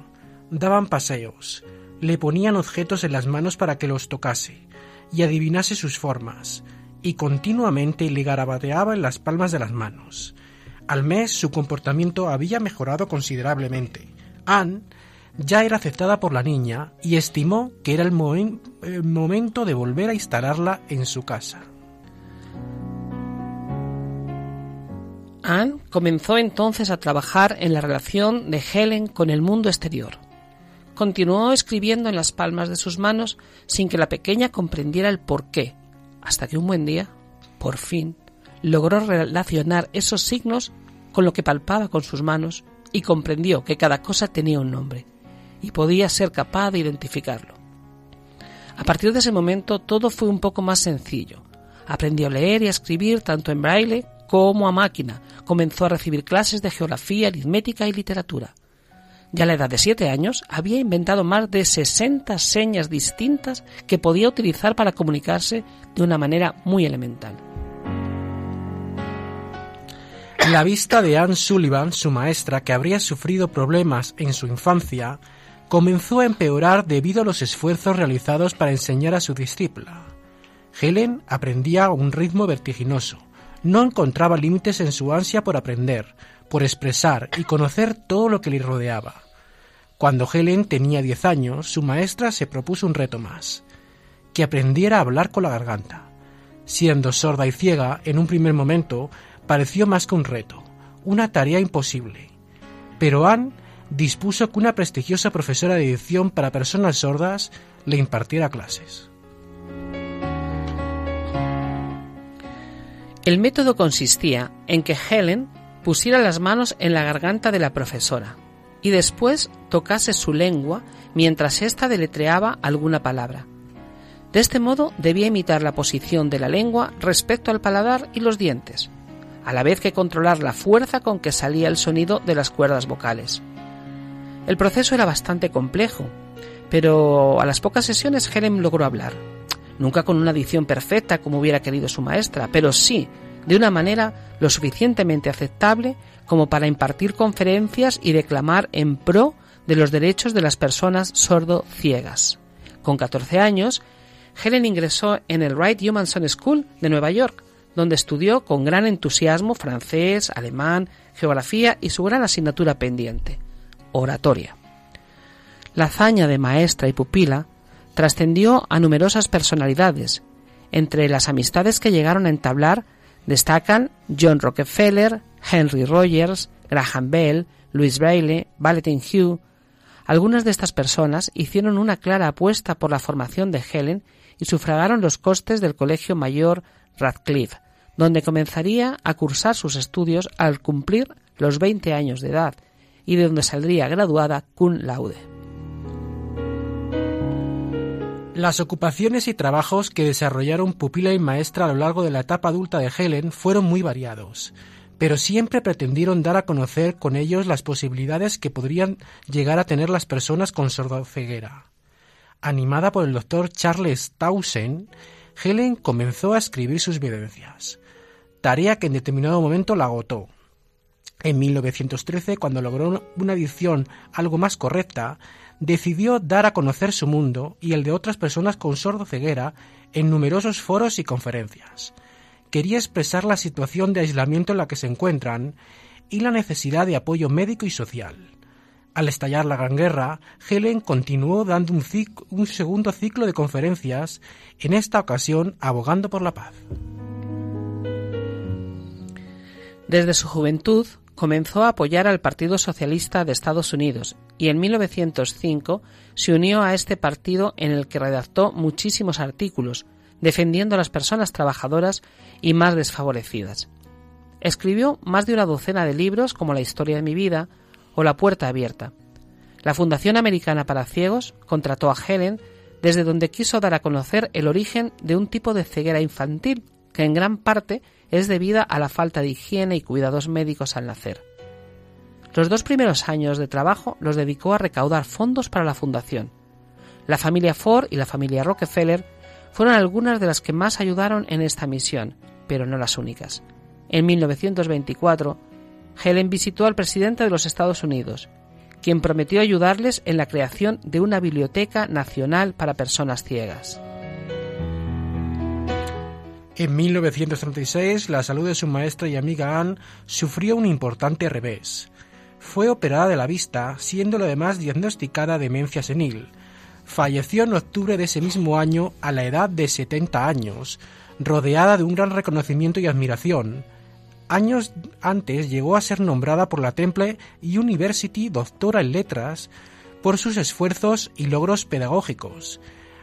Daban paseos, le ponían objetos en las manos para que los tocase y adivinase sus formas, y continuamente le garabateaba en las palmas de las manos. Al mes su comportamiento había mejorado considerablemente. Anne ya era aceptada por la niña y estimó que era el, momen- el momento de volver a instalarla en su casa. Anne comenzó entonces a trabajar en la relación de Helen con el mundo exterior. Continuó escribiendo en las palmas de sus manos sin que la pequeña comprendiera el porqué, hasta que un buen día, por fin, logró relacionar esos signos con lo que palpaba con sus manos y comprendió que cada cosa tenía un nombre y podía ser capaz de identificarlo. A partir de ese momento todo fue un poco más sencillo. Aprendió a leer y a escribir tanto en braille como a máquina. Comenzó a recibir clases de geografía, aritmética y literatura. Ya a la edad de siete años había inventado más de 60 señas distintas que podía utilizar para comunicarse de una manera muy elemental. La vista de Anne Sullivan, su maestra, que habría sufrido problemas en su infancia, comenzó a empeorar debido a los esfuerzos realizados para enseñar a su discípula. Helen aprendía a un ritmo vertiginoso, no encontraba límites en su ansia por aprender, por expresar y conocer todo lo que le rodeaba. Cuando Helen tenía 10 años, su maestra se propuso un reto más, que aprendiera a hablar con la garganta. Siendo sorda y ciega, en un primer momento, pareció más que un reto, una tarea imposible. Pero Anne dispuso que una prestigiosa profesora de edición para personas sordas le impartiera clases. El método consistía en que Helen pusiera las manos en la garganta de la profesora y después tocase su lengua mientras ésta deletreaba alguna palabra. De este modo debía imitar la posición de la lengua respecto al paladar y los dientes, a la vez que controlar la fuerza con que salía el sonido de las cuerdas vocales. El proceso era bastante complejo, pero a las pocas sesiones Helen logró hablar. Nunca con una dicción perfecta como hubiera querido su maestra, pero sí de una manera lo suficientemente aceptable como para impartir conferencias y declamar en pro de los derechos de las personas sordo-ciegas. Con 14 años, Helen ingresó en el Wright Humanson School de Nueva York, donde estudió con gran entusiasmo francés, alemán, geografía y su gran asignatura pendiente, oratoria. La hazaña de maestra y pupila trascendió a numerosas personalidades. Entre las amistades que llegaron a entablar destacan John Rockefeller, Henry Rogers, Graham Bell, Louis Braille, Valentin Hugh. Algunas de estas personas hicieron una clara apuesta por la formación de Helen y sufragaron los costes del Colegio Mayor Radcliffe, donde comenzaría a cursar sus estudios al cumplir los 20 años de edad y de donde saldría graduada cum laude. Las ocupaciones y trabajos que desarrollaron pupila y maestra a lo largo de la etapa adulta de Helen fueron muy variados, pero siempre pretendieron dar a conocer con ellos las posibilidades que podrían llegar a tener las personas con sordoceguera. Animada por el doctor Charles Townsend, Helen comenzó a escribir sus vivencias, tarea que en determinado momento la agotó. En 1913, cuando logró una edición algo más correcta, decidió dar a conocer su mundo y el de otras personas con sordoceguera en numerosos foros y conferencias. Quería expresar la situación de aislamiento en la que se encuentran y la necesidad de apoyo médico y social. Al estallar la Gran Guerra, Helen continuó dando un, segundo ciclo de conferencias, en esta ocasión abogando por la paz. Desde su juventud comenzó a apoyar al Partido Socialista de Estados Unidos y en 1905 se unió a este partido en el que redactó muchísimos artículos defendiendo a las personas trabajadoras y más desfavorecidas. Escribió más de una docena de libros como La historia de mi vida o La puerta abierta. La Fundación Americana para Ciegos contrató a Helen desde donde quiso dar a conocer el origen de un tipo de ceguera infantil que en gran parte es debida a la falta de higiene y cuidados médicos al nacer. Los dos primeros años de trabajo los dedicó a recaudar fondos para la fundación. La familia Ford y la familia Rockefeller fueron algunas de las que más ayudaron en esta misión, pero no las únicas. En 1924, Helen visitó al presidente de los Estados Unidos, quien prometió ayudarles en la creación de una biblioteca nacional para personas ciegas. En 1936, la salud de su maestra y amiga Anne sufrió un importante revés. Fue operada de la vista, siendo además diagnosticada demencia senil. Falleció en octubre de ese mismo año a la edad de 70 años, rodeada de un gran reconocimiento y admiración. Años antes llegó a ser nombrada por la Temple University doctora en letras por sus esfuerzos y logros pedagógicos.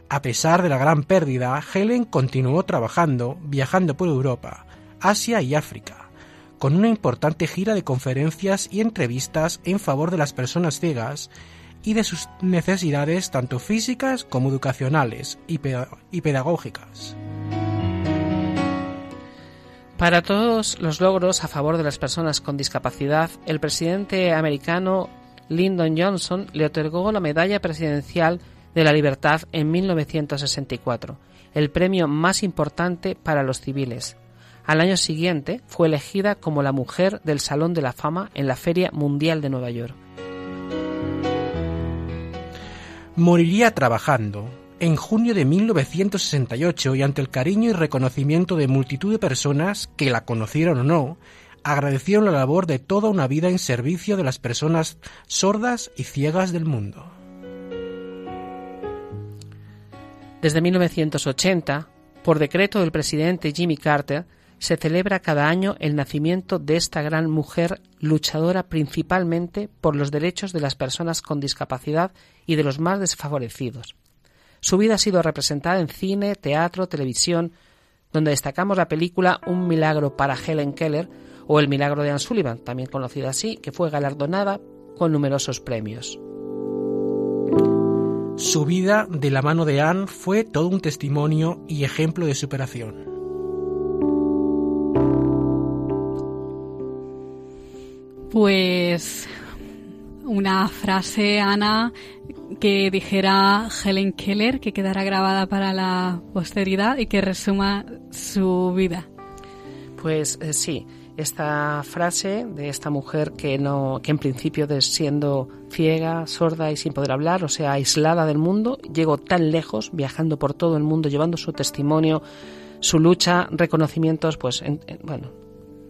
A pesar de la gran pérdida, Helen continuó trabajando, viajando por Europa, Asia y África, con una importante gira de conferencias y entrevistas en favor de las personas ciegas y de sus necesidades tanto físicas como educacionales y, peda- y pedagógicas. Para todos los logros a favor de las personas con discapacidad, el presidente americano Lyndon Johnson le otorgó la Medalla Presidencial de la Libertad en 1964, el premio más importante para los civiles. Al año siguiente fue elegida como la mujer del Salón de la Fama en la Feria Mundial de Nueva York. Moriría trabajando. En junio de 1968 y ante el cariño y reconocimiento de multitud de personas que la conocieron o no, agradecieron la labor de toda una vida en servicio de las personas sordas y ciegas del mundo. Desde 1980, por decreto del presidente Jimmy Carter, se celebra cada año el nacimiento de esta gran mujer luchadora principalmente por los derechos de las personas con discapacidad y de los más desfavorecidos. Su vida ha sido representada en cine, teatro, televisión, donde destacamos la película Un milagro para Helen Keller o El milagro de Anne Sullivan, también conocida así, que fue galardonada con numerosos premios. Su vida de la mano de Anne fue todo un testimonio y ejemplo de superación. Pues una frase, Ana, que dijera Helen Keller, que quedará grabada para la posteridad y que resuma su vida. Pues eh, sí, esta frase de esta mujer que no, que en principio de siendo ciega, sorda y sin poder hablar, o sea, aislada del mundo, llegó tan lejos, viajando por todo el mundo, llevando su testimonio, su lucha, reconocimientos, pues en- en- bueno,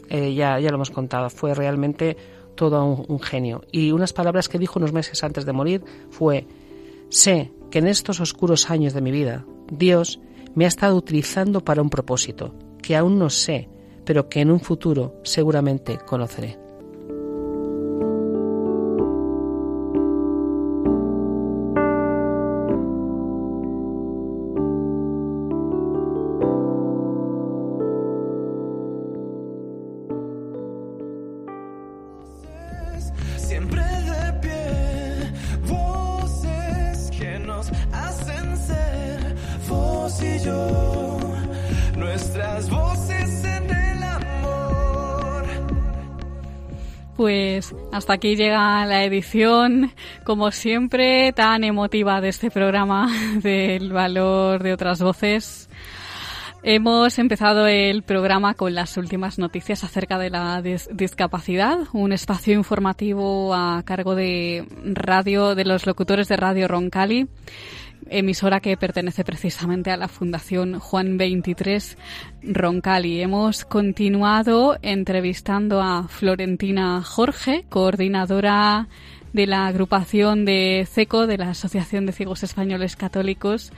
eh, ya, ya lo hemos contado, fue realmente todo un genio. Y unas palabras que dijo unos meses antes de morir fue, sé que en estos oscuros años de mi vida, Dios me ha estado utilizando para un propósito, que aún no sé, pero que en un futuro seguramente conoceré. Hasta aquí llega la edición, como siempre, tan emotiva de este programa del valor de otras voces. Hemos empezado el programa con las últimas noticias acerca de la dis- discapacidad, un espacio informativo a cargo de radio, de los locutores de Radio Roncali, emisora que pertenece precisamente a la Fundación Juan 23 Roncali. Hemos continuado entrevistando a Florentina Jorge, coordinadora de la agrupación de CECO, de la Asociación de Ciegos Españoles Católicos,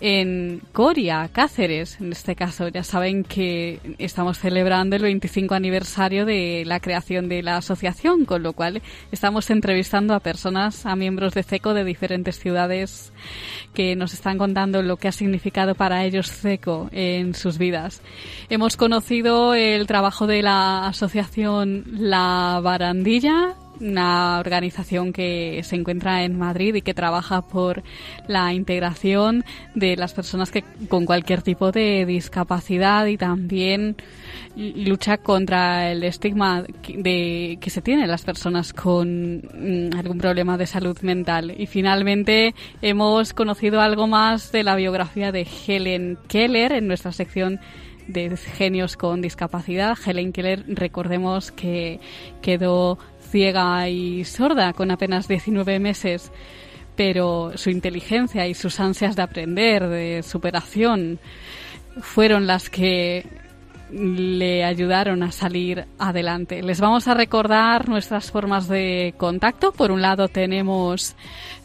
en Coria, Cáceres. En este caso, ya saben que estamos celebrando el 25 aniversario de la creación de la asociación, con lo cual estamos entrevistando a personas, a miembros de CECO de diferentes ciudades que nos están contando lo que ha significado para ellos CECO en sus vidas. Hemos conocido el trabajo de la asociación La Barandilla, una organización que se encuentra en Madrid y que trabaja por la integración de las personas que con cualquier tipo de discapacidad y también lucha contra el estigma de que se tiene las personas con mm, algún problema de salud mental. Y finalmente hemos conocido algo más de la biografía de Helen Keller en nuestra sección de genios con discapacidad. Helen Keller, recordemos que quedó ciega y sorda con apenas 19 meses, pero su inteligencia y sus ansias de aprender, de superación, fueron las que le ayudaron a salir adelante. Les vamos a recordar nuestras formas de contacto. Por un lado tenemos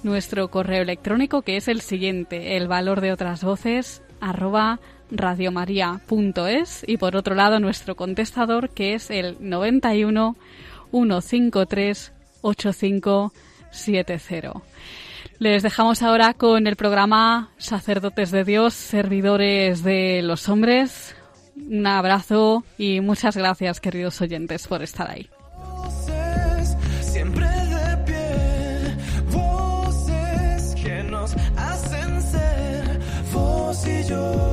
nuestro correo electrónico que es el siguiente, el valor de otras voces arroba radiomaria.es y por otro lado nuestro contestador que es el 91 153 8570. Les dejamos ahora con el programa Sacerdotes de Dios, Servidores de los Hombres. Un abrazo y muchas gracias, queridos oyentes, por estar ahí. hacen ser vos y yo,